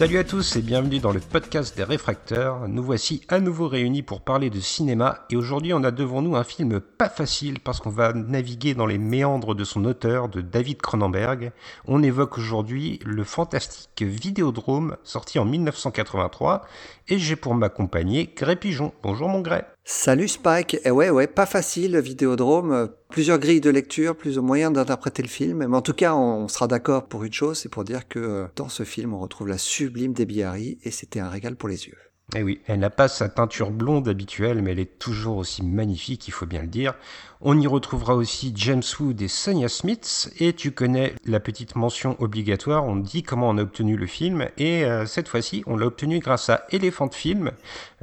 Salut à tous et bienvenue dans le podcast des réfracteurs. Nous voici à nouveau réunis pour parler de cinéma et aujourd'hui on a devant nous un film pas facile parce qu'on va naviguer dans les méandres de son auteur, de David Cronenberg. On évoque aujourd'hui le fantastique Vidéodrome sorti en 1983 et j'ai pour m'accompagner Gré Pigeon. Bonjour mon Gré. Salut Spike. Et ouais, ouais, pas facile, Vidéodrome. Plusieurs grilles de lecture, plusieurs moyens d'interpréter le film. Mais en tout cas, on sera d'accord pour une chose, c'est pour dire que euh, dans ce film, on retrouve la sublime Debbie Harry et c'était un régal pour les yeux. Eh oui, elle n'a pas sa teinture blonde habituelle, mais elle est toujours aussi magnifique, il faut bien le dire. On y retrouvera aussi James Wood et Sonia Smith, et tu connais la petite mention obligatoire, on dit comment on a obtenu le film, et euh, cette fois-ci, on l'a obtenu grâce à Elephant Film,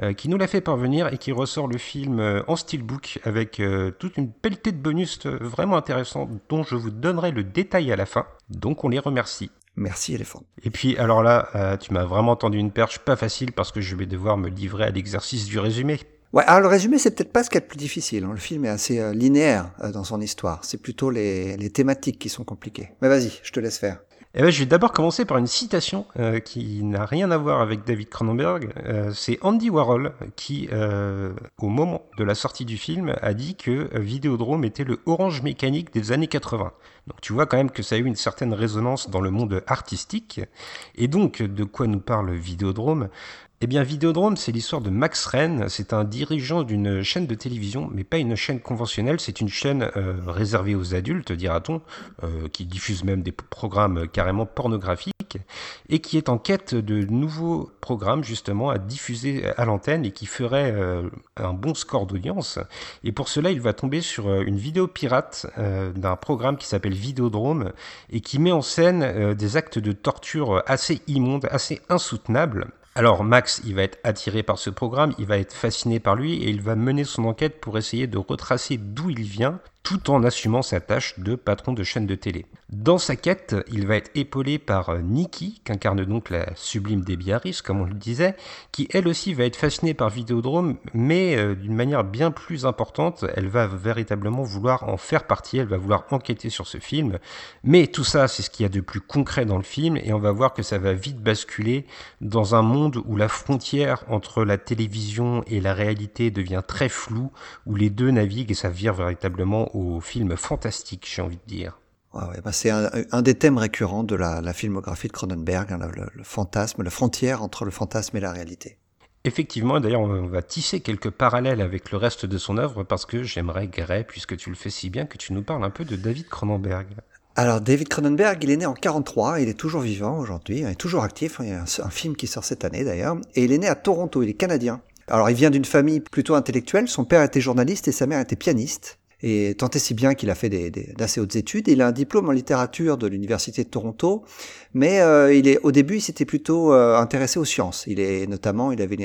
euh, qui nous l'a fait parvenir et qui ressort le film euh, en steelbook avec toute une pelletée de bonus vraiment intéressants dont je vous donnerai le détail à la fin. Donc on les remercie. Merci éléphant. Et puis alors là, euh, tu m'as vraiment tendu une perche pas facile parce que je vais devoir me livrer à l'exercice du résumé. Ouais, alors le résumé, c'est peut-être pas ce qu'il y a de plus difficile. hein. Le film est assez euh, linéaire euh, dans son histoire. C'est plutôt les, les thématiques qui sont compliquées. Mais vas-y, je te laisse faire. Eh ben, je vais d'abord commencer par une citation euh, qui n'a rien à voir avec David Cronenberg. Euh, c'est Andy Warhol qui, euh, au moment de la sortie du film, a dit que Vidéodrome était le Orange mécanique des années 80. Donc tu vois quand même que ça a eu une certaine résonance dans le monde artistique. Et donc, de quoi nous parle Vidéodrome? Eh bien, Vidéodrome, c'est l'histoire de Max Rennes. C'est un dirigeant d'une chaîne de télévision, mais pas une chaîne conventionnelle. C'est une chaîne euh, réservée aux adultes, dira-t-on, euh, qui diffuse même des programmes carrément pornographiques, et qui est en quête de nouveaux programmes, justement, à diffuser à l'antenne et qui ferait euh, un bon score d'audience. Et pour cela, il va tomber sur une vidéo pirate d'un programme qui s'appelle Vidéodrome et qui met en scène des actes de torture assez immondes, assez insoutenables. Alors Max, il va être attiré par ce programme, il va être fasciné par lui et il va mener son enquête pour essayer de retracer d'où il vient tout en assumant sa tâche de patron de chaîne de télé. Dans sa quête, il va être épaulé par euh, Nikki, qu'incarne donc la sublime Debbie Harris, comme on le disait, qui elle aussi va être fascinée par Vidéodrome, mais euh, d'une manière bien plus importante, elle va véritablement vouloir en faire partie, elle va vouloir enquêter sur ce film, mais tout ça, c'est ce qu'il y a de plus concret dans le film, et on va voir que ça va vite basculer dans un monde où la frontière entre la télévision et la réalité devient très floue, où les deux naviguent et ça vire véritablement au film fantastique, j'ai envie de dire. Ouais, ouais, bah c'est un, un des thèmes récurrents de la, la filmographie de Cronenberg, hein, le, le fantasme, la frontière entre le fantasme et la réalité. Effectivement, d'ailleurs, on va tisser quelques parallèles avec le reste de son œuvre parce que j'aimerais, Gray, puisque tu le fais si bien, que tu nous parles un peu de David Cronenberg. Alors David Cronenberg, il est né en 43, il est toujours vivant aujourd'hui, il est toujours actif, il y a un, un film qui sort cette année d'ailleurs, et il est né à Toronto, il est canadien. Alors il vient d'une famille plutôt intellectuelle, son père était journaliste et sa mère était pianiste. Et tant et si bien qu'il a fait des, des- d'assez hautes études. Il a un diplôme en littérature de l'université de Toronto, mais euh, il est au début il s'était plutôt euh, intéressé aux sciences. Il est notamment il avait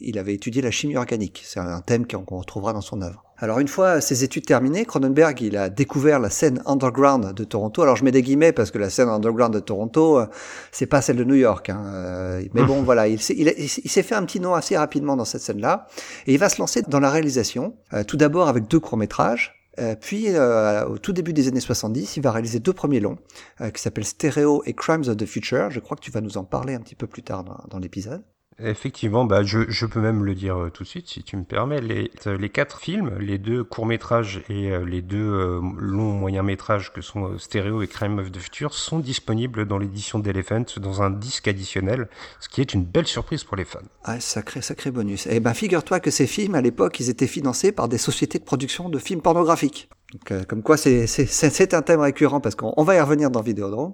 il avait étudié la chimie organique. C'est un thème qu'on retrouvera dans son œuvre. Alors une fois ses études terminées, Cronenberg il a découvert la scène underground de Toronto. Alors je mets des guillemets parce que la scène underground de Toronto euh, c'est pas celle de New York. Hein. Euh, Mais bon voilà, il s'est il, a- il s'est fait un petit nom assez rapidement dans cette scène-là et il va se lancer dans la réalisation. euh, tout d'abord avec deux courts métrages. Euh, puis, euh, au tout début des années 70, il va réaliser deux premiers longs euh, qui s'appellent Stereo et Crimes of the Future. Je crois que tu vas nous en parler un petit peu plus tard dans, dans l'épisode. Effectivement, bah, je, je peux même le dire euh, tout de suite, si tu me permets. Les, euh, quatre films, les deux courts-métrages et euh, les deux longs moyens-métrages que sont Stereo et Crime of the Future sont disponibles dans l'édition d'Elephant dans un disque additionnel, ce qui est une belle surprise pour les fans. Ah, sacré, sacré bonus. Eh ben, figure-toi que ces films, à l'époque, ils étaient financés par des sociétés de production de films pornographiques. Donc, euh, comme quoi, c'est un thème récurrent parce qu'on on va y revenir dans Vidéodrome.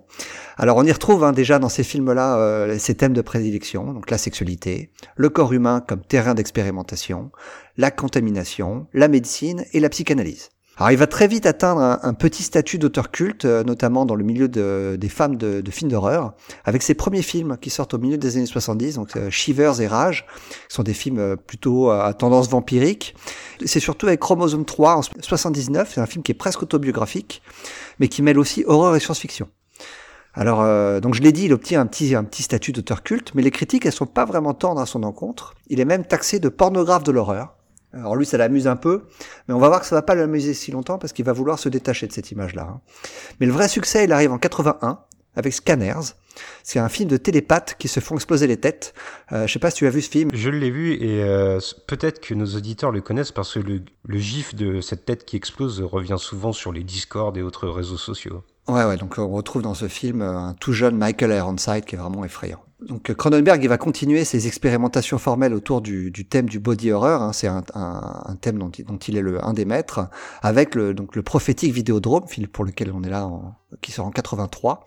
Alors, on y retrouve hein, déjà dans ces films-là euh, ces thèmes de prédilection, donc la sexualité, le corps humain comme terrain d'expérimentation, la contamination, la médecine et la psychanalyse. Alors il va très vite atteindre un, petit statut d'auteur culte, euh, notamment dans le milieu de- des femmes de, de films d'horreur, avec ses premiers films qui sortent au milieu des années 70, donc euh, Shivers et Rage, qui sont des films euh, plutôt à tendance vampirique. C'est surtout avec Chromosome 3 en 79, c'est un film qui est presque autobiographique, mais qui mêle aussi horreur et science-fiction. Alors, euh, donc je l'ai dit, il obtient un petit, un petit statut d'auteur culte, mais les critiques, elles sont pas vraiment tendres à son encontre. Il est même taxé de pornographe de l'horreur. Alors lui, ça l'amuse un peu, mais on va voir que ça va pas l'amuser si longtemps parce qu'il va vouloir se détacher de cette image-là. hein. Mais le vrai succès, il arrive en 81 avec Scanners. C'est un film de télépathes qui se font exploser les têtes. Euh, je sais pas si tu as vu ce film. Je l'ai vu et euh, peut-être que nos auditeurs le connaissent parce que le, le gif de cette tête qui explose revient souvent sur les Discord et autres réseaux sociaux. Ouais, ouais, donc on retrouve dans ce film euh, un tout jeune Michael Ironside qui est vraiment effrayant. Donc euh, Cronenberg, il va continuer ses expérimentations formelles autour du, du thème du body horror. hein. c'est un, un- un thème dont il, dont il est le, un des maîtres, avec le, donc le prophétique Vidéodrome, film pour lequel on est là, en- qui sort en 83.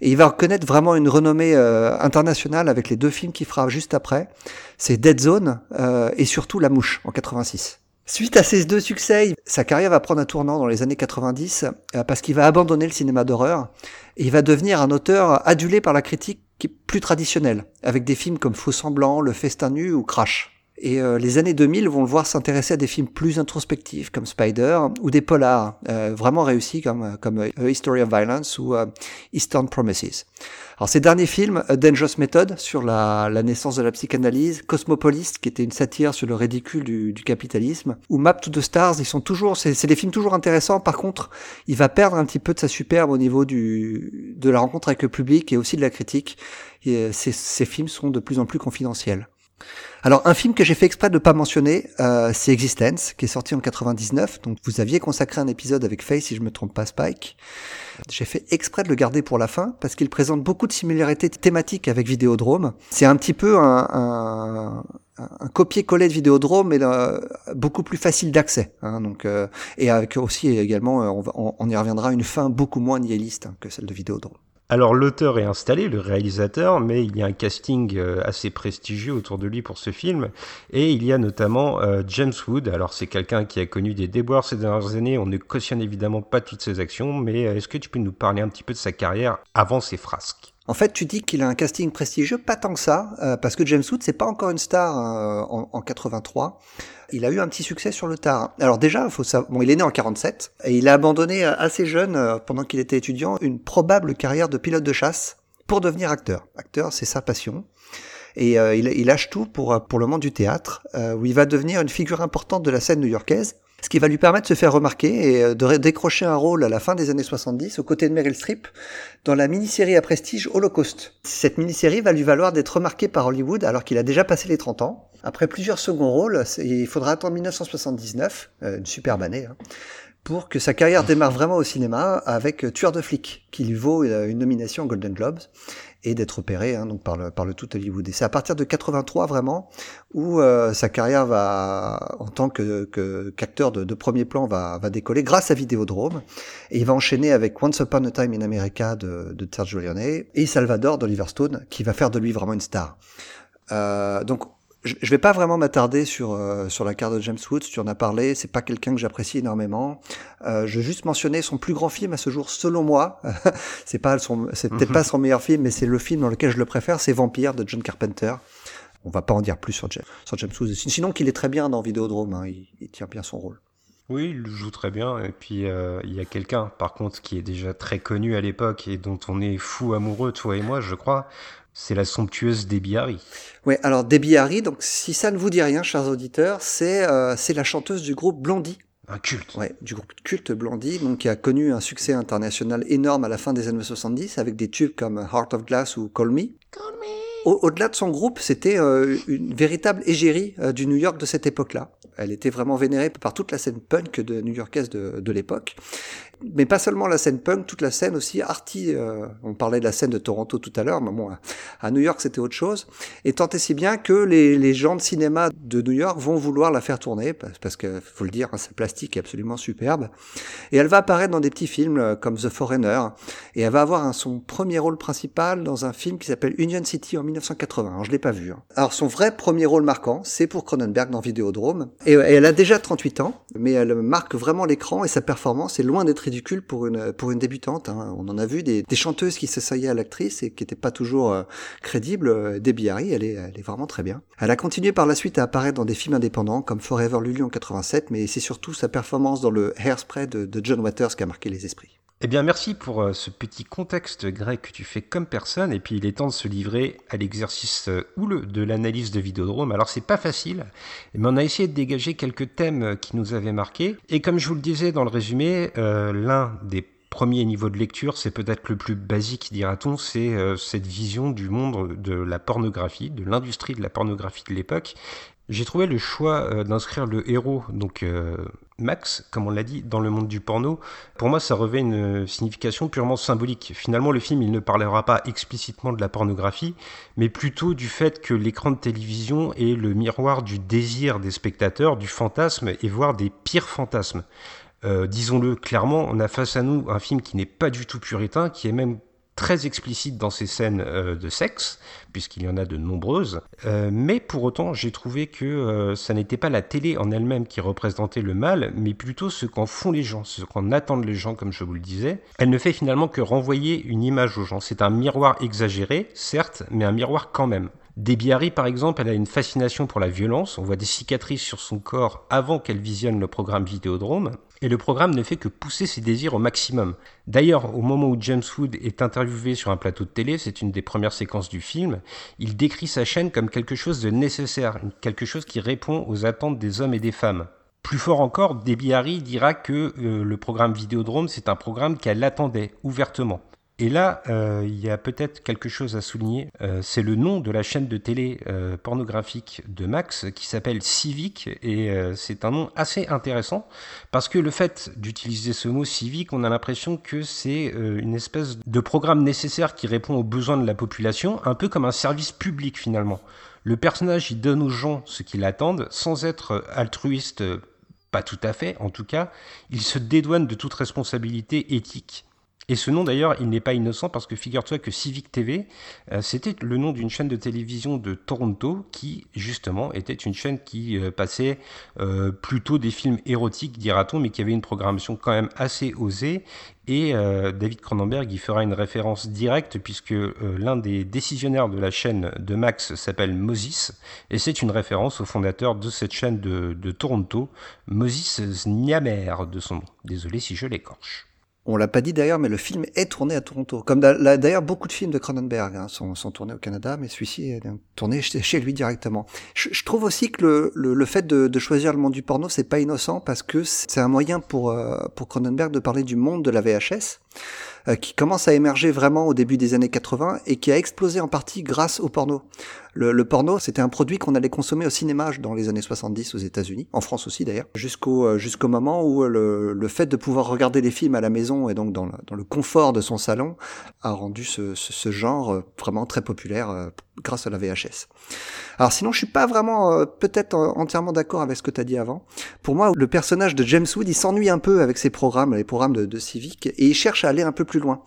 Et il va reconnaître vraiment une renommée euh, internationale avec les deux films qu'il fera juste après. C'est Dead Zone euh, et surtout La Mouche en 86. Suite à ces deux succès, sa carrière va prendre un tournant dans les années 90 euh, parce qu'il va abandonner le cinéma d'horreur et il va devenir un auteur adulé par la critique qui est plus traditionnel, avec des films comme Faux Semblant, Le Festin Nu ou Crash. Et euh, les années 2000 vont le voir s'intéresser à des films plus introspectifs comme Spider ou des polars euh, vraiment réussis comme, comme euh, A History of Violence ou euh, Eastern Promises. Alors ces derniers films, A Dangerous Method sur la, naissance de la psychanalyse, Cosmopolis qui était une satire sur le ridicule du, capitalisme, ou Map to the Stars, ils sont toujours, c'est des films toujours intéressants. Par contre, il va perdre un petit peu de sa superbe au niveau du de la rencontre avec le public et aussi de la critique. Et, euh, ces films sont de plus en plus confidentiels. Alors un film que j'ai fait exprès de ne pas mentionner, euh, c'est Existence, qui est sorti en 99. Donc vous aviez consacré un épisode avec Faye, si je me trompe pas, Spike. J'ai fait exprès de le garder pour la fin parce qu'il présente beaucoup de similarités thématiques avec Vidéodrome. C'est un petit peu un, un, un copier-coller de Vidéodrome, mais euh, beaucoup plus facile d'accès. hein, donc euh, et avec aussi également, euh, on, y reviendra, une fin beaucoup moins nihiliste que celle de Vidéodrome. Alors l'auteur est installé, le réalisateur, mais il y a un casting euh, assez prestigieux autour de lui pour ce film, et il y a notamment euh, James Wood. Alors c'est quelqu'un qui a connu des déboires ces dernières années, on ne cautionne évidemment pas toutes ses actions, mais euh, est-ce que tu peux nous parler un petit peu de sa carrière avant ses frasques? En fait, tu dis qu'il a un casting prestigieux, pas tant que ça, euh, parce que James Wood, c'est pas encore une star euh, en, en 83. Il a eu un petit succès sur le tard. Alors déjà, faut savoir, bon, il est né en 47 et il a abandonné euh, assez jeune, pendant qu'il était étudiant, une probable carrière de pilote de chasse pour devenir acteur. Acteur, c'est sa passion. Et il, il lâche tout pour, pour le monde du théâtre, où il va devenir une figure importante de la scène new-yorkaise, ce qui va lui permettre de se faire remarquer et euh, de décrocher un rôle à la fin des années 70 aux côtés de Meryl Streep dans la mini-série à prestige Holocaust. Cette mini-série va lui valoir d'être remarqué par Hollywood alors qu'il a déjà passé les 30 ans. Après plusieurs seconds rôles, il faudra attendre 1979, euh, une superbe année, hein, pour que sa carrière démarre vraiment au cinéma avec euh, Tueur de flics, qui lui vaut une nomination aux Golden Globes et d'être opéré hein, donc par le, par le tout Hollywood. Et c'est à partir de 83 vraiment où euh, sa carrière va, en tant que que- qu'acteur de, de premier plan, va, va décoller grâce à Vidéodrome. Et il va enchaîner avec Once Upon a Time in America de, de Sergio Leone et Salvador d'Oliver Stone, qui va faire de lui vraiment une star. Euh, donc je je vais pas vraiment m'attarder sur euh, sur la carte de James Woods. Tu en as parlé. C'est pas quelqu'un que j'apprécie énormément. Euh, je vais juste mentionner son plus grand film à ce jour, selon moi. c'est pas son, c'est peut-être pas son meilleur film, mais c'est le film dans lequel je le préfère. C'est Vampire de John Carpenter. On va pas en dire plus sur James, sur James Woods. Sinon qu'il est très bien dans Vidéodrome. Hein, il, il tient bien son rôle. Oui, il joue très bien. Et puis, euh, il y a quelqu'un, par contre, qui est déjà très connu à l'époque et dont on est fou amoureux, toi et moi, je crois. C'est la somptueuse Debbie Harry. Ouais, alors Debbie Harry, donc si ça ne vous dit rien, chers auditeurs, c'est euh, c'est la chanteuse du groupe Blondie. Un culte. Ouais, du groupe culte Blondie, donc qui a connu un succès international énorme à la fin des années 70 avec des tubes comme Heart of Glass ou Call Me. Au- Au-delà de son groupe, c'était euh, une véritable égérie euh, du New York de cette époque-là. Elle était vraiment vénérée par toute la scène punk de new-yorkaise de, de l'époque. Mais pas seulement la scène punk, toute la scène aussi arty. euh, on parlait de la scène de Toronto tout à l'heure, mais bon, à- New York c'était autre chose. Et tant et si bien que les, les gens de cinéma de New York vont vouloir la faire tourner, parce, que, faut le dire, hein, sa plastique est absolument superbe. Et elle va apparaître dans des petits films euh, comme The Foreigner, et elle va avoir son premier rôle principal dans un film qui s'appelle Union City en 1980. Alors, je l'ai pas vu. hein. Alors son vrai premier rôle marquant, c'est pour Cronenberg dans Vidéodrome. Et, et elle a déjà 38 ans, mais elle marque vraiment l'écran et sa performance est loin d'être ridicule pour une pour une débutante. hein. On en a vu des, des chanteuses qui s'assayaient à l'actrice et qui n'étaient pas toujours euh, crédibles. Euh, Debbie Harry, elle est elle est vraiment très bien. Elle a continué par la suite à apparaître dans des films indépendants comme Forever Lulu en 87, mais c'est surtout sa performance dans le Hairspray de, de John Waters qui a marqué les esprits. Eh bien, merci pour euh, ce petit contexte grec que tu fais comme personne. Et puis, il est temps de se livrer à l'exercice euh, houleux de l'analyse de Vidéodrome. Alors, c'est pas facile, mais on a essayé de dégager quelques thèmes euh, qui nous avaient marqués. Et comme je vous le disais dans le résumé, l'un des premiers niveaux de lecture, c'est peut-être le plus basique, dira-t-on, c'est cette vision du monde de la pornographie, de l'industrie de la pornographie de l'époque. J'ai trouvé le choix euh, d'inscrire le héros, donc euh, Max, comme on l'a dit, dans le monde du porno. Pour moi, ça revêt une signification purement symbolique. Finalement, le film, il ne parlera pas explicitement de la pornographie, mais plutôt du fait que l'écran de télévision est le miroir du désir des spectateurs, du fantasme, et voire des pires fantasmes. Euh, disons-le clairement, on a face à nous un film qui n'est pas du tout puritain, qui est même très explicite dans ses scènes euh, de sexe, puisqu'il y en a de nombreuses. Euh, mais pour autant, j'ai trouvé que euh, ça n'était pas la télé en elle-même qui représentait le mal, mais plutôt ce qu'en font les gens, ce qu'en attendent les gens, comme je vous le disais. Elle ne fait finalement que renvoyer une image aux gens. C'est un miroir exagéré, certes, mais un miroir quand même. Debbie Harry, par exemple, elle a une fascination pour la violence. On voit des cicatrices sur son corps avant qu'elle visionne le programme Vidéodrome. Et le programme ne fait que pousser ses désirs au maximum. D'ailleurs, au moment où James Wood est interviewé sur un plateau de télé, c'est une des premières séquences du film, il décrit sa chaîne comme quelque chose de nécessaire, quelque chose qui répond aux attentes des hommes et des femmes. Plus fort encore, Debbie Harry dira que euh, le programme Vidéodrome, c'est un programme qu'elle attendait ouvertement. Et là, euh, il y a peut-être quelque chose à souligner. Euh, c'est le nom de la chaîne de télé euh, pornographique de Max qui s'appelle Civic et c'est un nom assez intéressant parce que le fait d'utiliser ce mot civique, on a l'impression que c'est une espèce de programme nécessaire qui répond aux besoins de la population, un peu comme un service public finalement. Le personnage, il donne aux gens ce qu'ils attendent sans être altruiste, pas tout à fait en tout cas. Il se dédouane de toute responsabilité éthique. Et ce nom d'ailleurs, il n'est pas innocent parce que figure-toi que Civic TV, euh, c'était le nom d'une chaîne de télévision de Toronto qui justement était une chaîne qui euh, passait euh, plutôt des films érotiques, dira-t-on, mais qui avait une programmation quand même assez osée. Et David Cronenberg y fera une référence directe puisque l'un des décisionnaires de la chaîne de Max s'appelle Moses et c'est une référence au fondateur de cette chaîne de, Toronto, Moses Znyamer de son nom. Désolé si je l'écorche. On l'a pas dit d'ailleurs, mais le film est tourné à Toronto. Comme d'ailleurs, beaucoup de films de Cronenberg hein, sont, sont tournés au Canada, mais celui-ci est tourné chez lui directement. Je, trouve aussi que le, le, le fait de, de choisir le monde du porno, c'est pas innocent parce que c'est un moyen pour euh, pour Cronenberg de parler du monde de la VHS euh, qui commence à émerger vraiment au début des années 80 et qui a explosé en partie grâce au porno. Le, le porno, c'était un produit qu'on allait consommer au cinéma dans les années 70 aux États-Unis, en France aussi d'ailleurs, jusqu'au euh, jusqu'au moment où euh, le, le fait de pouvoir regarder les films à la maison et donc dans le, dans le confort de son salon a rendu ce, ce, genre euh, vraiment très populaire grâce à la VHS. Alors sinon, je suis pas vraiment peut-être entièrement d'accord avec ce que tu as dit avant. Pour moi, le personnage de James Wood, il s'ennuie un peu avec ses programmes, les programmes de, de Civic, et il cherche à aller un peu plus loin.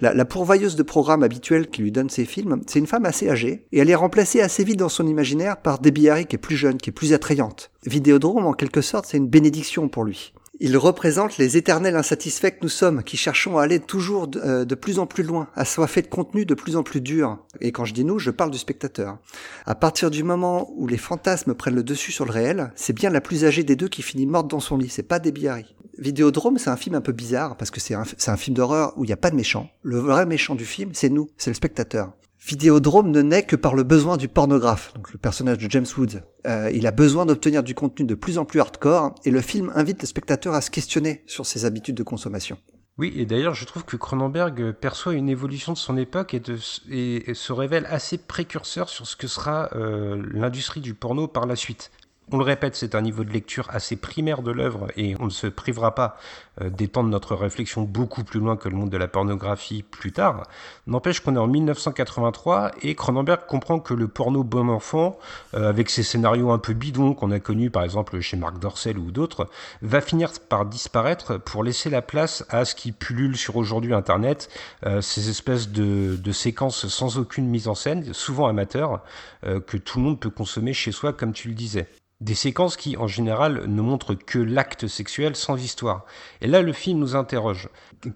La, pourvoyeuse de programmes habituelle qui lui donne ses films, c'est une femme assez âgée, et elle est remplacée assez vite dans son imaginaire par Debbie Harry qui est plus jeune, qui est plus attrayante. Vidéodrome, en quelque sorte, c'est une bénédiction pour lui. Il représente les éternels insatisfaits que nous sommes, qui cherchons à aller toujours de, euh, plus en plus loin, assoiffés de contenu de plus en plus dur. Et quand je dis nous, je parle du spectateur. À partir du moment où les fantasmes prennent le dessus sur le réel, c'est bien la plus âgée des deux qui finit morte dans son lit, c'est pas Debbie Harry. Vidéodrome, c'est un film un peu bizarre, parce que c'est un, film d'horreur où il n'y a pas de méchant. Le vrai méchant du film, c'est nous, c'est le spectateur. Vidéodrome ne naît que par le besoin du pornographe, donc le personnage de James Woods. Euh, il a besoin d'obtenir du contenu de plus en plus hardcore, et le film invite le spectateur à se questionner sur ses habitudes de consommation. Oui, et d'ailleurs, je trouve que Cronenberg perçoit une évolution de son époque et se révèle assez précurseur sur ce que sera euh, l'industrie du porno par la suite. On le répète, c'est un niveau de lecture assez primaire de l'œuvre et on ne se privera pas euh, d'étendre notre réflexion beaucoup plus loin que le monde de la pornographie plus tard. N'empêche qu'on est en 1983 et Cronenberg comprend que le porno bon enfant, euh, avec ses scénarios un peu bidons qu'on a connus par exemple chez Marc Dorcel ou d'autres, va finir par disparaître pour laisser la place à ce qui pullule sur aujourd'hui Internet, euh, ces espèces de, de, séquences sans aucune mise en scène, souvent amateurs, que tout le monde peut consommer chez soi comme tu le disais. Des séquences qui, en général, ne montrent que l'acte sexuel sans histoire. Et là, le film nous interroge.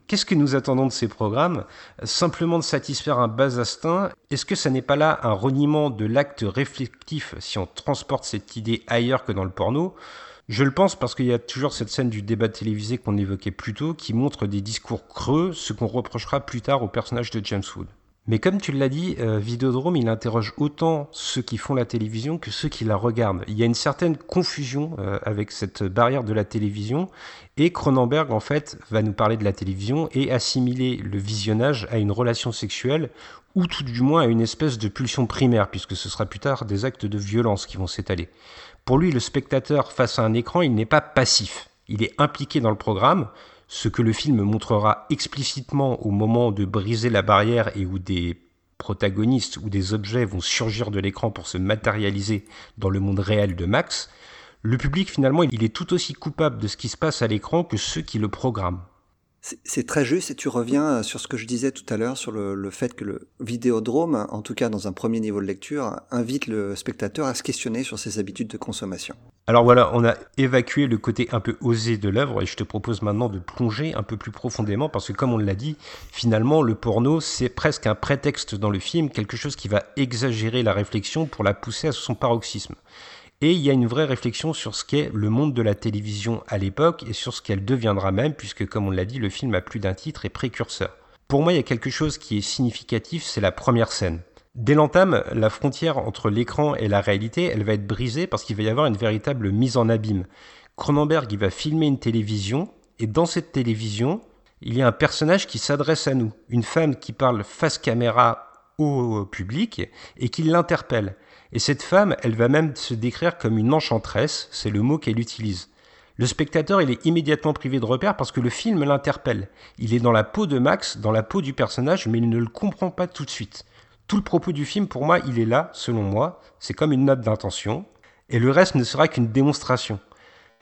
Qu'est-ce que nous attendons de ces programmes? Simplement de satisfaire un bas instinct Est-ce que ça n'est pas là un reniement de l'acte réflectif si on transporte cette idée ailleurs que dans le porno? Je le pense parce qu'il y a toujours cette scène du débat télévisé qu'on évoquait plus tôt qui montre des discours creux, ce qu'on reprochera plus tard au personnage de James Wood. Mais comme tu l'as dit, euh, Vidéodrome, il interroge autant ceux qui font la télévision que ceux qui la regardent. Il y a une certaine confusion euh, avec cette barrière de la télévision, et Cronenberg, en fait, va nous parler de la télévision et assimiler le visionnage à une relation sexuelle, ou tout du moins à une espèce de pulsion primaire, puisque ce sera plus tard des actes de violence qui vont s'étaler. Pour lui, le spectateur face à un écran, il n'est pas passif. Il est impliqué dans le programme, ce que le film montrera explicitement au moment de briser la barrière et où des protagonistes ou des objets vont surgir de l'écran pour se matérialiser dans le monde réel de Max, le public finalement il est tout aussi coupable de ce qui se passe à l'écran que ceux qui le programment. C'est très juste et tu reviens euh, sur ce que je disais tout à l'heure sur le, fait que le vidéodrome, en tout cas dans un premier niveau de lecture, invite le spectateur à se questionner sur ses habitudes de consommation. Alors voilà, on a évacué le côté un peu osé de l'œuvre et je te propose maintenant de plonger un peu plus profondément parce que comme on l'a dit, finalement le porno c'est presque un prétexte dans le film, quelque chose qui va exagérer la réflexion pour la pousser à son paroxysme. Et il y a une vraie réflexion sur ce qu'est le monde de la télévision à l'époque et sur ce qu'elle deviendra même, puisque comme on l'a dit, le film a plus d'un titre et précurseur. Pour moi, il y a quelque chose qui est significatif, c'est la première scène. Dès l'entame, la frontière entre l'écran et la réalité, elle va être brisée parce qu'il va y avoir une véritable mise en abîme. Cronenberg, il va filmer une télévision, et dans cette télévision, il y a un personnage qui s'adresse à nous, une femme qui parle face caméra au public et qui l'interpelle. Et cette femme, elle va même se décrire comme une enchanteresse, c'est le mot qu'elle utilise. Le spectateur, il est immédiatement privé de repère parce que le film l'interpelle. Il est dans la peau de Max, dans la peau du personnage, mais il ne le comprend pas tout de suite. Tout le propos du film, pour moi, il est là, selon moi, c'est comme une note d'intention, et le reste ne sera qu'une démonstration.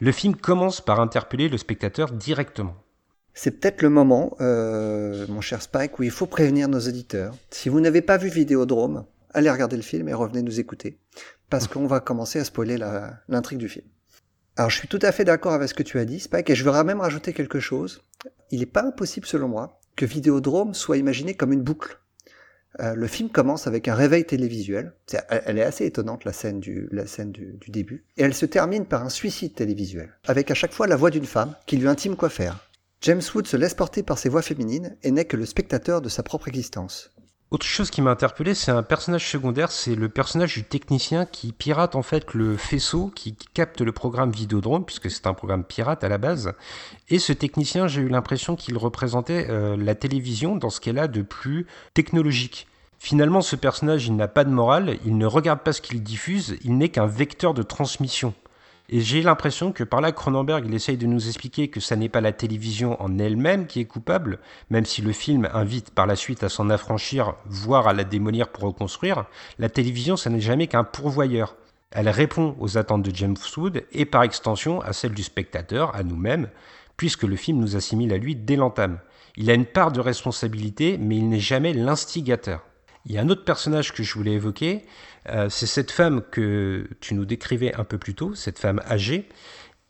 Le film commence par interpeller le spectateur directement. C'est peut-être le moment, euh, mon cher Spike, où il faut prévenir nos auditeurs. Si vous n'avez pas vu Vidéodrome, allez regarder le film et revenez nous écouter, parce qu'on va commencer à spoiler l'intrigue du film. Alors je suis tout à fait d'accord avec ce que tu as dit, Spike, et je voudrais même rajouter quelque chose. Il n'est pas impossible, selon moi, que Vidéodrome soit imaginé comme une boucle. Euh, le film commence avec un réveil télévisuel. elle est assez étonnante, la scène, du, la scène du, du, début. Et elle se termine par un suicide télévisuel, avec à chaque fois la voix d'une femme qui lui intime quoi faire. James Wood se laisse porter par ses voix féminines et n'est que le spectateur de sa propre existence. Autre chose qui m'a interpellé, c'est un personnage secondaire, c'est le personnage du technicien qui pirate en fait le faisceau qui capte le programme Vidéodrome, puisque c'est un programme pirate à la base. Et ce technicien, j'ai eu l'impression qu'il représentait euh, la télévision dans ce qu'elle a de plus technologique. Finalement, ce personnage, il n'a pas de morale, il ne regarde pas ce qu'il diffuse, il n'est qu'un vecteur de transmission. Et j'ai l'impression que par là, Cronenberg, il essaye de nous expliquer que ça n'est pas la télévision en elle-même qui est coupable, même si le film invite par la suite à s'en affranchir, voire à la démolir pour reconstruire. La télévision, ça n'est jamais qu'un pourvoyeur. Elle répond aux attentes de James Wood et par extension à celles du spectateur, à nous-mêmes, puisque le film nous assimile à lui dès l'entame. Il a une part de responsabilité, mais il n'est jamais l'instigateur. Il y a un autre personnage que je voulais évoquer, euh, c'est cette femme que tu nous décrivais un peu plus tôt, cette femme âgée.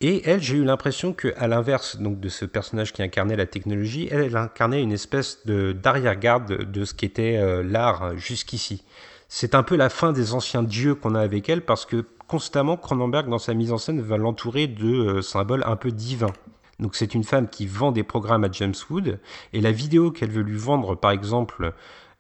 Et elle, j'ai eu l'impression qu'à l'inverse donc de ce personnage qui incarnait la technologie, elle, incarnait une espèce d'arrière-garde de, ce qu'était euh, l'art jusqu'ici. C'est un peu la fin des anciens dieux qu'on a avec elle parce que constamment Cronenberg dans sa mise en scène va l'entourer de euh, symboles un peu divins. Donc c'est une femme qui vend des programmes à James Wood et la vidéo qu'elle veut lui vendre par exemple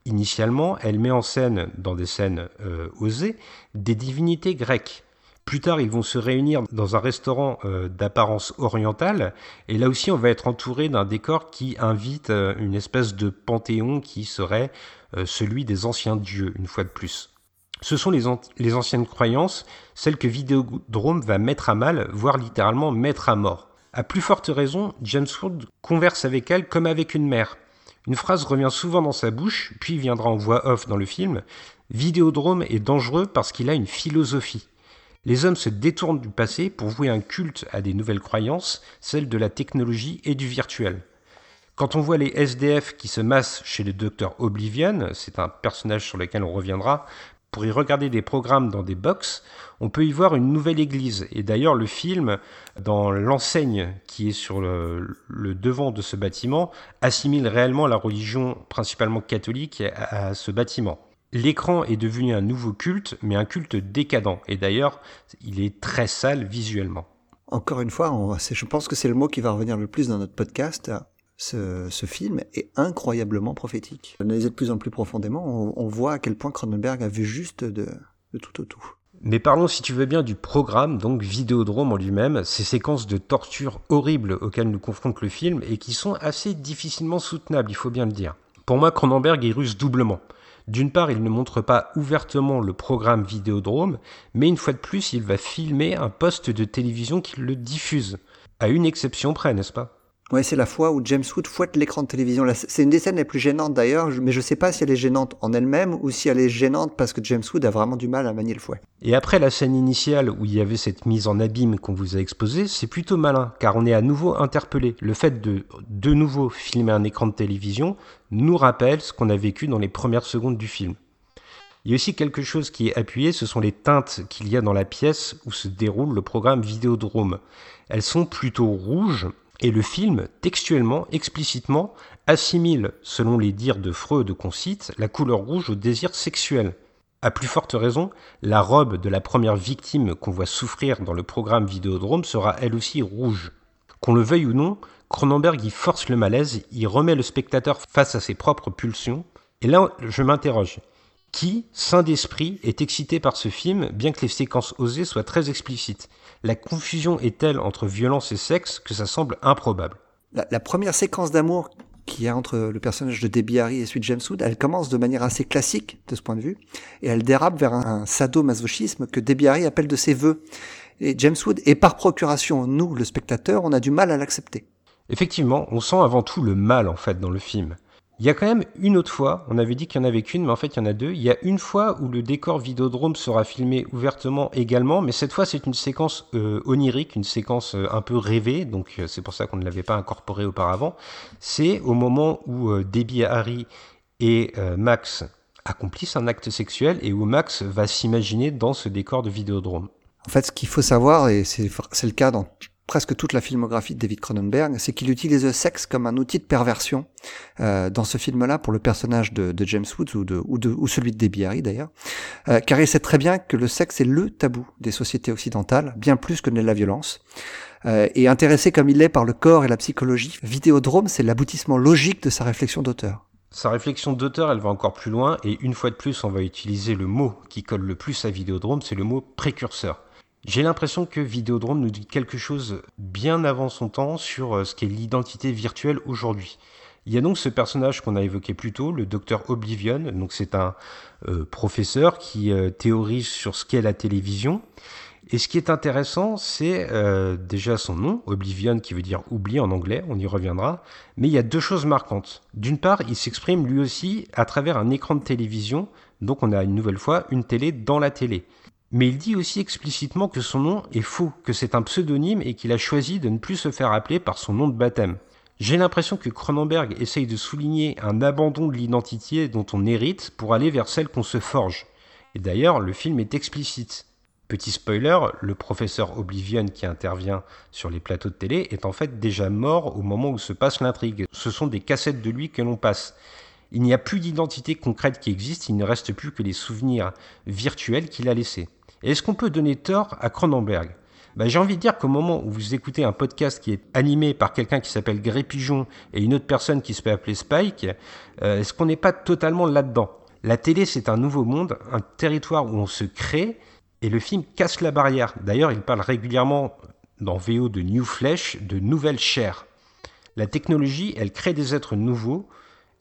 Initialement, elle met en scène, dans des scènes euh, osées, des divinités grecques. Plus tard, ils vont se réunir dans un restaurant euh, d'apparence orientale, et là aussi, on va être entouré d'un décor qui invite euh, une espèce de panthéon qui serait celui des anciens dieux, une fois de plus. Ce sont les, anciennes croyances, celles que Vidéodrome va mettre à mal, voire littéralement mettre à mort. À plus forte raison, James Wood converse avec elle comme avec une mère. Une phrase revient souvent dans sa bouche, puis viendra en voix off dans le film. Vidéodrome est dangereux parce qu'il a une philosophie. Les hommes se détournent du passé pour vouer un culte à des nouvelles croyances, celles de la technologie et du virtuel. Quand on voit les SDF qui se massent chez le docteur Oblivion, c'est un personnage sur lequel on reviendra, pour y regarder des programmes dans des box, on peut y voir une nouvelle église. Et d'ailleurs, le film, dans l'enseigne qui est sur le, devant de ce bâtiment, assimile réellement la religion principalement catholique à, ce bâtiment. L'écran est devenu un nouveau culte, mais un culte décadent. Et d'ailleurs, il est très sale visuellement. Encore une fois, je pense que c'est le mot qui va revenir le plus dans notre podcast ce, film est incroyablement prophétique. Analyser de plus en plus profondément, on, voit à quel point Cronenberg a vu juste de, tout au tout. Mais parlons, si tu veux bien, du programme, donc Vidéodrome en lui-même, ces séquences de torture horribles auxquelles nous confronte le film et qui sont assez difficilement soutenables, il faut bien le dire. Pour moi, Cronenberg est russe doublement. D'une part, il ne montre pas ouvertement le programme Vidéodrome, mais une fois de plus, il va filmer un poste de télévision qui le diffuse. À une exception près, n'est-ce pas? Ouais, c'est la fois où James Wood fouette l'écran de télévision. C'est une des scènes les plus gênantes d'ailleurs, mais je sais pas si elle est gênante en elle-même ou si elle est gênante parce que James Wood a vraiment du mal à manier le fouet. Et après la scène initiale où il y avait cette mise en abîme qu'on vous a exposée, c'est plutôt malin, car on est à nouveau interpellé. Le fait de de nouveau filmer un écran de télévision nous rappelle ce qu'on a vécu dans les premières secondes du film. Il y a aussi quelque chose qui est appuyé, ce sont les teintes qu'il y a dans la pièce où se déroule le programme Vidéodrome. Elles sont plutôt rouges et le film, textuellement, explicitement, assimile, selon les dires de Freud qu'on cite, la couleur rouge au désir sexuel. À plus forte raison, la robe de la première victime qu'on voit souffrir dans le programme Vidéodrome sera elle aussi rouge. Qu'on le veuille ou non, Cronenberg y force le malaise, y remet le spectateur face à ses propres pulsions. Et là, je m'interroge. Qui, saint d'esprit, est excité par ce film, bien que les séquences osées soient très explicites? La confusion est telle entre violence et sexe que ça semble improbable? La, première séquence d'amour qu'il y a entre le personnage de Debbie Harry et celui de James Wood, elle commence de manière assez classique de ce point de vue, et elle dérape vers un, un sadomasochisme que Debbie Harry appelle de ses voeux. Et James Wood, et par procuration, nous, le spectateur, on a du mal à l'accepter. Effectivement, on sent avant tout le mal en fait dans le film. Il y a quand même une autre fois, on avait dit qu'il n'y en avait qu'une, mais en fait il y en a deux. Il y a une fois où le décor Vidéodrome sera filmé ouvertement également, mais cette fois c'est une séquence euh, onirique, une séquence euh, un peu rêvée, donc euh, c'est pour ça qu'on ne l'avait pas incorporé auparavant. C'est au moment où Debbie Harry et Max accomplissent un acte sexuel et où Max va s'imaginer dans ce décor de Vidéodrome. En fait, ce qu'il faut savoir, et c'est le cas dans presque toute la filmographie de David Cronenberg, c'est qu'il utilise le sexe comme un outil de perversion euh, dans ce film-là pour le personnage de, James Woods ou, de, ou, de, ou celui de Debbie Harry d'ailleurs, euh, car il sait très bien que le sexe est le tabou des sociétés occidentales, bien plus que n'est la violence. Euh, et intéressé comme il est par le corps et la psychologie, Vidéodrome, c'est l'aboutissement logique de sa réflexion d'auteur. Sa réflexion d'auteur, elle va encore plus loin, et une fois de plus, on va utiliser le mot qui colle le plus à Vidéodrome, c'est le mot précurseur. J'ai l'impression que Vidéodrome nous dit quelque chose bien avant son temps sur euh, ce qu'est l'identité virtuelle aujourd'hui. Il y a donc ce personnage qu'on a évoqué plus tôt, le docteur Oblivion. Donc c'est un euh, professeur qui euh, théorise sur ce qu'est la télévision. Et ce qui est intéressant, c'est déjà son nom, Oblivion, qui veut dire oubli en anglais, on y reviendra. Mais il y a deux choses marquantes. D'une part, il s'exprime lui aussi à travers un écran de télévision, donc on a une nouvelle fois une télé dans la télé. Mais il dit aussi explicitement que son nom est faux, que c'est un pseudonyme et qu'il a choisi de ne plus se faire appeler par son nom de baptême. J'ai l'impression que Cronenberg essaye de souligner un abandon de l'identité dont on hérite pour aller vers celle qu'on se forge. Et d'ailleurs, le film est explicite. Petit spoiler, le professeur Oblivion qui intervient sur les plateaux de télé est en fait déjà mort au moment où se passe l'intrigue. Ce sont des cassettes de lui que l'on passe. Il n'y a plus d'identité concrète qui existe, il ne reste plus que les souvenirs virtuels qu'il a laissés. Est-ce qu'on peut donner tort à Cronenberg? Ben, J'ai envie de dire qu'au moment où vous écoutez un podcast qui est animé par quelqu'un qui s'appelle Gré Pigeon et une autre personne qui se fait appeler Spike, euh, est-ce qu'on n'est pas totalement là-dedans? La télé, c'est un nouveau monde, un territoire où on se crée, et le film casse la barrière. D'ailleurs, il parle régulièrement dans VO de New Flesh, de nouvelle chair. La technologie, elle crée des êtres nouveaux.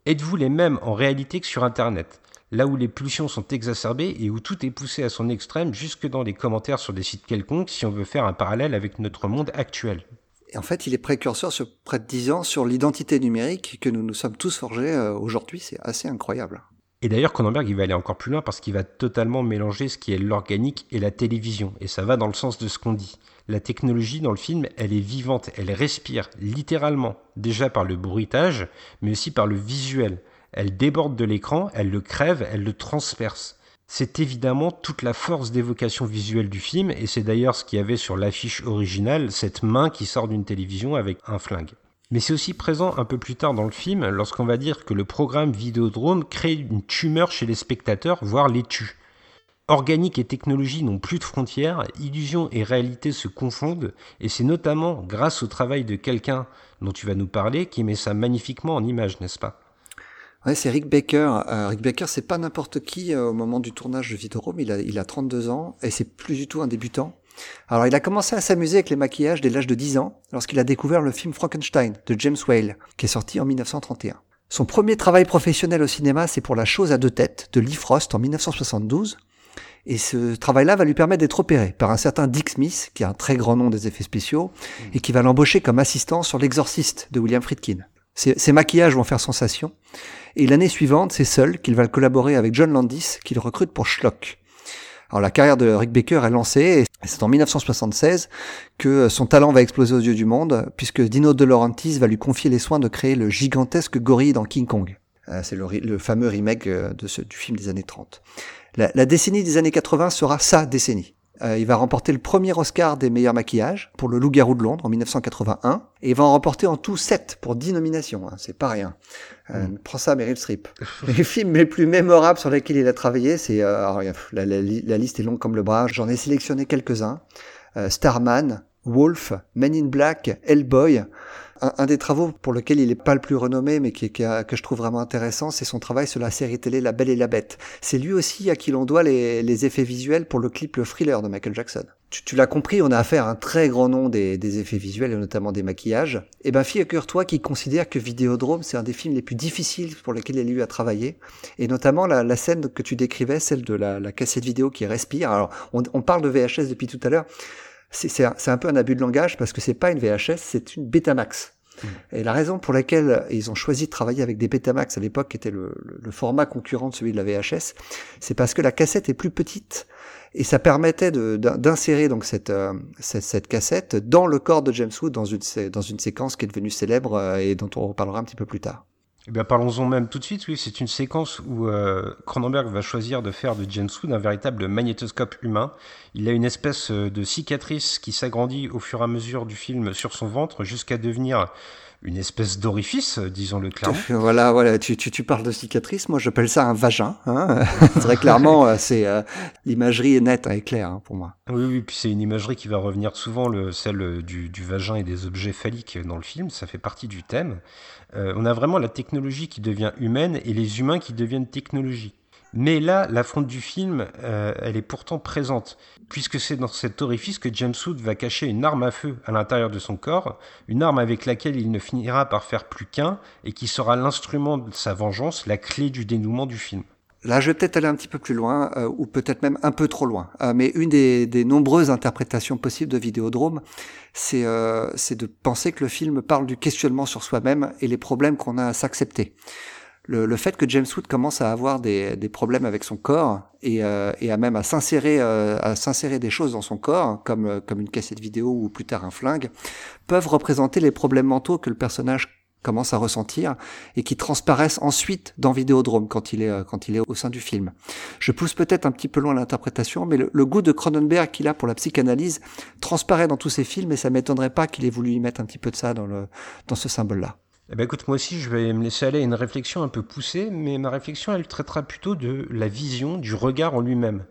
Êtes-vous les mêmes en réalité que sur Internet? Là où les pulsions sont exacerbées et où tout est poussé à son extrême jusque dans les commentaires sur des sites quelconques si on veut faire un parallèle avec notre monde actuel. Et en fait, il est précurseur sur près de 10 ans sur l'identité numérique que nous nous sommes tous forgés euh, aujourd'hui. C'est assez incroyable. Et d'ailleurs, Cronenberg, il va aller encore plus loin parce qu'il va totalement mélanger ce qui est l'organique et la télévision. Et ça va dans le sens de ce qu'on dit. La technologie dans le film, elle est vivante, elle respire, littéralement. Déjà par le bruitage, mais aussi par le visuel. Elle déborde de l'écran, elle le crève, elle le transperce. C'est évidemment toute la force d'évocation visuelle du film, et c'est d'ailleurs ce qu'il y avait sur l'affiche originale, cette main qui sort d'une télévision avec un flingue. Mais c'est aussi présent un peu plus tard dans le film lorsqu'on va dire que le programme Vidéodrome crée une tumeur chez les spectateurs, voire les tue. Organique et technologie n'ont plus de frontières, illusion et réalité se confondent, et c'est notamment grâce au travail de quelqu'un dont tu vas nous parler qui met ça magnifiquement en image, n'est-ce pas? Ouais, c'est Rick Baker. Euh, Rick Baker, c'est pas n'importe qui euh, au moment du tournage de Vidéodrome. Il a, il a 32 ans et c'est plus du tout un débutant. Alors, il a commencé à s'amuser avec les maquillages dès l'âge de 10 ans, lorsqu'il a découvert le film Frankenstein de James Whale, qui est sorti en 1931. Son premier travail professionnel au cinéma, c'est pour La chose à deux têtes de Lee Frost en 1972. Et ce travail-là va lui permettre d'être opéré par un certain Dick Smith, qui a un très grand nom des effets spéciaux, et qui va l'embaucher comme assistant sur L'Exorciste de William Friedkin. Ses, maquillages vont faire sensation. Et l'année suivante, c'est seul qu'il va collaborer avec John Landis, qu'il recrute pour Schlock. Alors la carrière de Rick Baker est lancée et c'est en 1976 que son talent va exploser aux yeux du monde puisque Dino De Laurentiis va lui confier les soins de créer le gigantesque gorille dans King Kong. Euh, c'est le, fameux remake euh, du film des années 30. La, la décennie des années 80 sera sa décennie. Euh, il va remporter le premier Oscar des meilleurs maquillages pour le Loup-garou de Londres en 1981 et il va en remporter en tout 7 pour 10 nominations, hein, c'est pas rien. Euh, mm. Prends ça Meryl Streep. les films les plus mémorables sur lesquels il a travaillé, c'est euh, la, la, liste est longue comme le bras, j'en ai sélectionné quelques-uns. Euh, Starman, Wolf, Men in Black, Hellboy. Un, des travaux pour lequel il n'est pas le plus renommé, mais qui, que je trouve vraiment intéressant, c'est son travail sur la série télé La Belle et la Bête. C'est lui aussi à qui l'on doit les, effets visuels pour le clip Le Thriller de Michael Jackson. Tu, l'as compris, on a affaire à un très grand nom des, effets visuels et notamment des maquillages. Et eh ben, figure-toi qui considère que Vidéodrome, c'est un des films les plus difficiles pour lesquels il a eu à travailler. Et notamment la, scène que tu décrivais, celle de la, cassette vidéo qui respire. Alors, on, on parle de VHS depuis tout à l'heure c'est un, un, peu un abus de langage parce que c'est pas une VHS, c'est une Betamax. Mm. Et la raison pour laquelle ils ont choisi de travailler avec des Betamax à l'époque, qui était le, le, format concurrent de celui de la VHS, c'est parce que la cassette est plus petite et ça permettait d'insérer donc cette, euh, cette, cette, cassette dans le corps de James Wood dans une, dans une séquence qui est devenue célèbre euh, et dont on reparlera un petit peu plus tard. Eh bien, parlons-en même tout de suite. Oui, c'est une séquence où euh, Cronenberg va choisir de faire de James Wood un véritable magnétoscope humain. Il a une espèce euh, de cicatrice qui s'agrandit au fur et à mesure du film sur son ventre jusqu'à devenir une espèce d'orifice, disons-le clairement. Voilà, voilà. Tu, tu, tu parles de cicatrice. Moi, j'appelle ça un vagin. Hein Très clairement, euh, c'est euh, l'imagerie est nette et claire hein, pour moi. Oui, oui. Puis c'est une imagerie qui va revenir souvent, le, celle du, du, vagin et des objets phalliques dans le film. Ça fait partie du thème. Euh, on a vraiment la technologie qui devient humaine et les humains qui deviennent technologie. Mais là, la fronte du film, euh, elle est pourtant présente, puisque c'est dans cet orifice que James Wood va cacher une arme à feu à l'intérieur de son corps, une arme avec laquelle il ne finira par faire plus qu'un, et qui sera l'instrument de sa vengeance, la clé du dénouement du film. Là, je vais peut-être aller un petit peu plus loin, euh, ou peut-être même un peu trop loin. Euh, mais une des, des, nombreuses interprétations possibles de Vidéodrome, c'est de penser que le film parle du questionnement sur soi-même et les problèmes qu'on a à s'accepter le, le, fait que James Wood commence à avoir des, des problèmes avec son corps et, euh, et à même à s'insérer euh, à s'insérer des choses dans son corps comme euh, comme une cassette vidéo ou plus tard un flingue peuvent représenter les problèmes mentaux que le personnage commence à ressentir et qui transparaissent ensuite dans Vidéodrome quand il est quand il est au sein du film. Je pousse peut-être un petit peu loin l'interprétation, mais le, le, goût de Cronenberg qu'il a pour la psychanalyse transparaît dans tous ses films et ça m'étonnerait pas qu'il ait voulu y mettre un petit peu de ça dans le dans ce symbole-là. Eh ben écoute, moi aussi, je vais me laisser aller à une réflexion un peu poussée, mais ma réflexion, elle traitera plutôt de la vision, du regard en lui-même.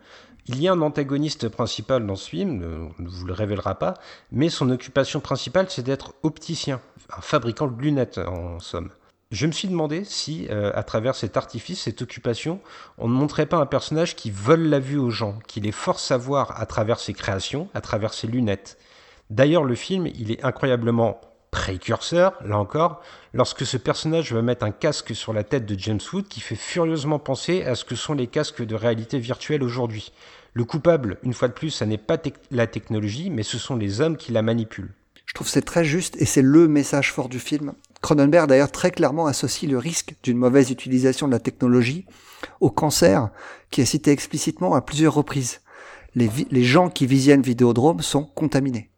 Il y a un antagoniste principal dans ce film, euh, on ne vous le révélera pas, mais son occupation principale, c'est d'être opticien, un fabricant de lunettes, en somme. Je me suis demandé si, euh, à travers cet artifice, cette occupation, on ne montrait pas un personnage qui vole la vue aux gens, qui les force à voir à travers ses créations, à travers ses lunettes. D'ailleurs, le film, il est incroyablement précurseur, là encore, lorsque ce personnage va mettre un casque sur la tête de James Wood qui fait furieusement penser à ce que sont les casques de réalité virtuelle aujourd'hui. Le coupable, une fois de plus, ça n'est pas la technologie, mais ce sont les hommes qui la manipulent. Je trouve c'est très juste et c'est le message fort du film. Cronenberg d'ailleurs très clairement associe le risque d'une mauvaise utilisation de la technologie au cancer qui est cité explicitement à plusieurs reprises. Les, les gens qui visionnent Vidéodrome sont contaminés.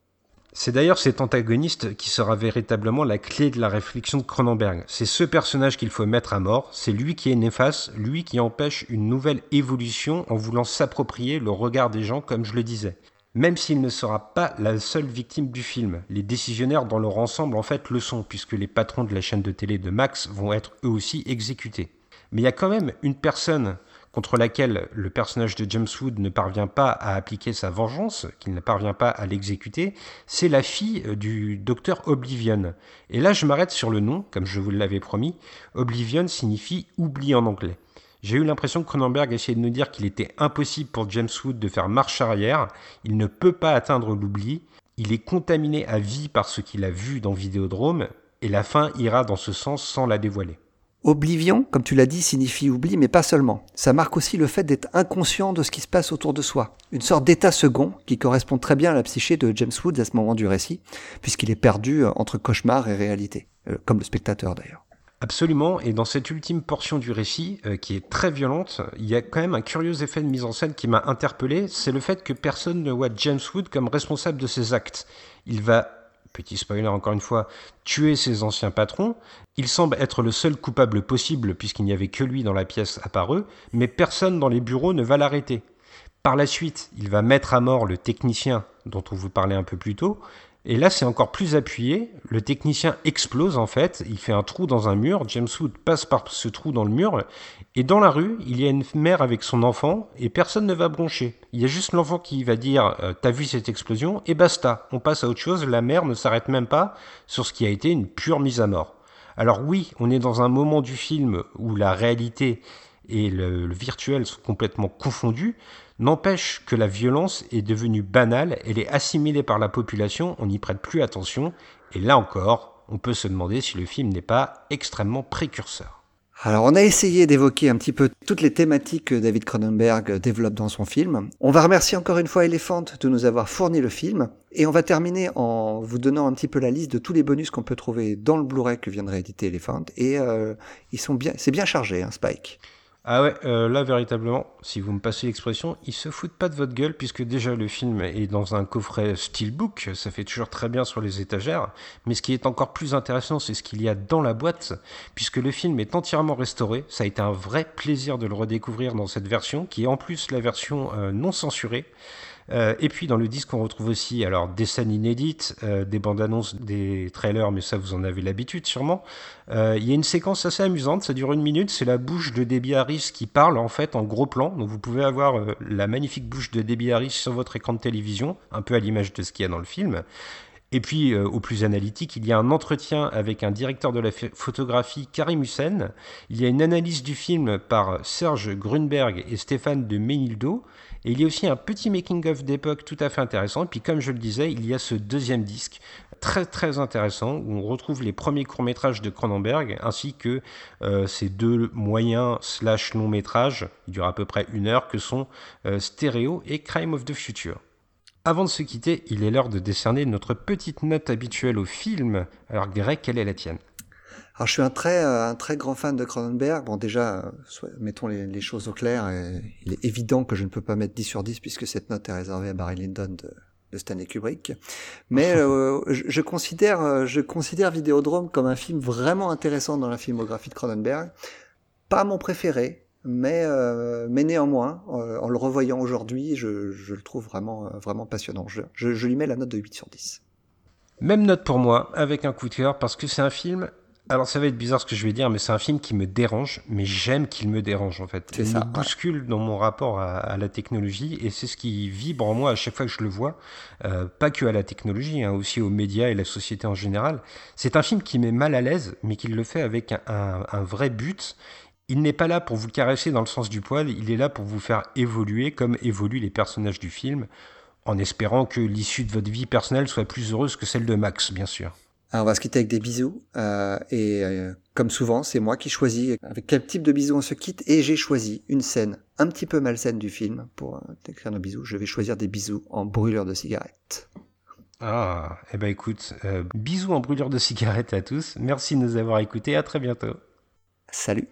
C'est d'ailleurs cet antagoniste qui sera véritablement la clé de la réflexion de Cronenberg. C'est ce personnage qu'il faut mettre à mort, c'est lui qui est néfaste, lui qui empêche une nouvelle évolution en voulant s'approprier le regard des gens comme je le disais. Même s'il ne sera pas la seule victime du film, les décisionnaires dans leur ensemble en fait le sont, puisque les patrons de la chaîne de télé de Max vont être eux aussi exécutés. Mais il y a quand même une personne contre laquelle le personnage de James Wood ne parvient pas à appliquer sa vengeance, qu'il ne parvient pas à l'exécuter, c'est la fille euh, du docteur Oblivion. Et là, je m'arrête sur le nom, comme je vous l'avais promis. Oblivion signifie oubli en anglais. J'ai eu l'impression que Cronenberg essayait de nous dire qu'il était impossible pour James Wood de faire marche arrière, il ne peut pas atteindre l'oubli, il est contaminé à vie par ce qu'il a vu dans Vidéodrome, et la fin ira dans ce sens sans la dévoiler. Oblivion, comme tu l'as dit, signifie oubli, mais pas seulement. Ça marque aussi le fait d'être inconscient de ce qui se passe autour de soi. Une sorte d'état second qui correspond très bien à la psyché de James Wood à ce moment du récit, puisqu'il est perdu euh, entre cauchemar et réalité, euh, comme le spectateur d'ailleurs. Absolument, et dans cette ultime portion du récit, euh, qui est très violente, il y a quand même un curieux effet de mise en scène qui m'a interpellé, c'est le fait que personne ne voit James Wood comme responsable de ses actes. Il va petit spoiler encore une fois, tuer ses anciens patrons. Il semble être le seul coupable possible puisqu'il n'y avait que lui dans la pièce apparue, mais personne dans les bureaux ne va l'arrêter. Par la suite, il va mettre à mort le technicien dont on vous parlait un peu plus tôt, et là, c'est encore plus appuyé. Le technicien explose en fait. Il fait un trou dans un mur. James Wood passe par ce trou dans le mur. Et dans la rue, il y a une mère avec son enfant et personne ne va broncher. Il y a juste l'enfant qui va dire euh, T'as vu cette explosion? Et basta. On passe à autre chose. La mère ne s'arrête même pas sur ce qui a été une pure mise à mort. Alors oui, on est dans un moment du film où la réalité et le virtuel sont complètement confondus. N'empêche que la violence est devenue banale, elle est assimilée par la population, on n'y prête plus attention, et là encore, on peut se demander si le film n'est pas extrêmement précurseur. Alors on a essayé d'évoquer un petit peu toutes les thématiques que David Cronenberg développe dans son film. On va remercier encore une fois Elephant de nous avoir fourni le film. Et on va terminer en vous donnant un petit peu la liste de tous les bonus qu'on peut trouver dans le Blu-ray que vient de rééditer Elephant. Et euh, c'est bien chargé, hein, Spike. Ah ouais, euh, là véritablement, si vous me passez l'expression, ils se foutent pas de votre gueule puisque déjà le film est dans un coffret steelbook, ça fait toujours très bien sur les étagères, mais ce qui est encore plus intéressant, c'est ce qu'il y a dans la boîte, puisque le film est entièrement restauré, ça a été un vrai plaisir de le redécouvrir dans cette version, qui est en plus la version euh, non censurée. Euh, et puis dans le disque, on retrouve aussi alors des scènes inédites, euh, des bandes annonces, des trailers, mais ça vous en avez l'habitude sûrement. Euh, il y a une séquence assez amusante, ça dure une minute, c'est la bouche de Debbie Harris qui parle en fait en gros plan. Donc vous pouvez avoir la magnifique bouche de Debbie Harris sur votre écran de télévision, un peu à l'image de ce qu'il y a dans le film. Et puis, au plus analytique, il y a un entretien avec un directeur de la photographie, Karim Hussein. Il y a une analyse du film par Serge Grunberg et Stéphane de Menildo. Et il y a aussi un petit making-of d'époque tout à fait intéressant. Et puis, comme je le disais, il y a ce deuxième disque très très intéressant où on retrouve les premiers courts-métrages de Cronenberg ainsi que euh, ces deux moyens slash longs métrages, il dure à peu près une heure, que sont euh, Stereo et Crime of the Future. Avant de se quitter, il est l'heure de décerner notre petite note habituelle au film. Alors Greg, quelle est la tienne? Alors je suis un très euh, un très grand fan de Cronenberg. Bon déjà, euh, mettons les, choses au clair. il est évident que je ne peux pas mettre 10 sur 10 puisque cette note est réservée à Barry Lyndon de, de Stanley Kubrick. Mais euh, je, considère je considère Vidéodrome comme un film vraiment intéressant dans la filmographie de Cronenberg. Pas mon préféré, mais mais néanmoins, en le revoyant aujourd'hui, je, je, le trouve vraiment vraiment passionnant. Je, je lui mets la note de 8 sur 10. Même note pour moi, avec un coup de cœur, parce que c'est un film alors ça va être bizarre ce que je vais dire, mais c'est un film qui me dérange, mais j'aime qu'il me dérange en fait. Il me bouscule dans mon rapport à, la technologie et c'est ce qui vibre en moi à chaque fois que je le vois, euh, pas que à la technologie, hein, aussi aux médias et la société en général. C'est un film qui met mal à l'aise, mais qui le fait avec un, un vrai but. Il n'est pas là pour vous caresser dans le sens du poil, il est là pour vous faire évoluer comme évoluent les personnages du film, en espérant que l'issue de votre vie personnelle soit plus heureuse que celle de Max, bien sûr. Alors, on va se quitter avec des bisous. euh, et euh, comme souvent, c'est moi qui choisis avec quel type de bisous on se quitte. Et j'ai choisi une scène un petit peu malsaine du film pour euh, décrire nos bisous. Je vais choisir des bisous en brûleur de cigarettes. Ah, eh ben écoute, euh, bisous en brûlure de cigarette à tous. Merci de nous avoir écoutés. À très bientôt. Salut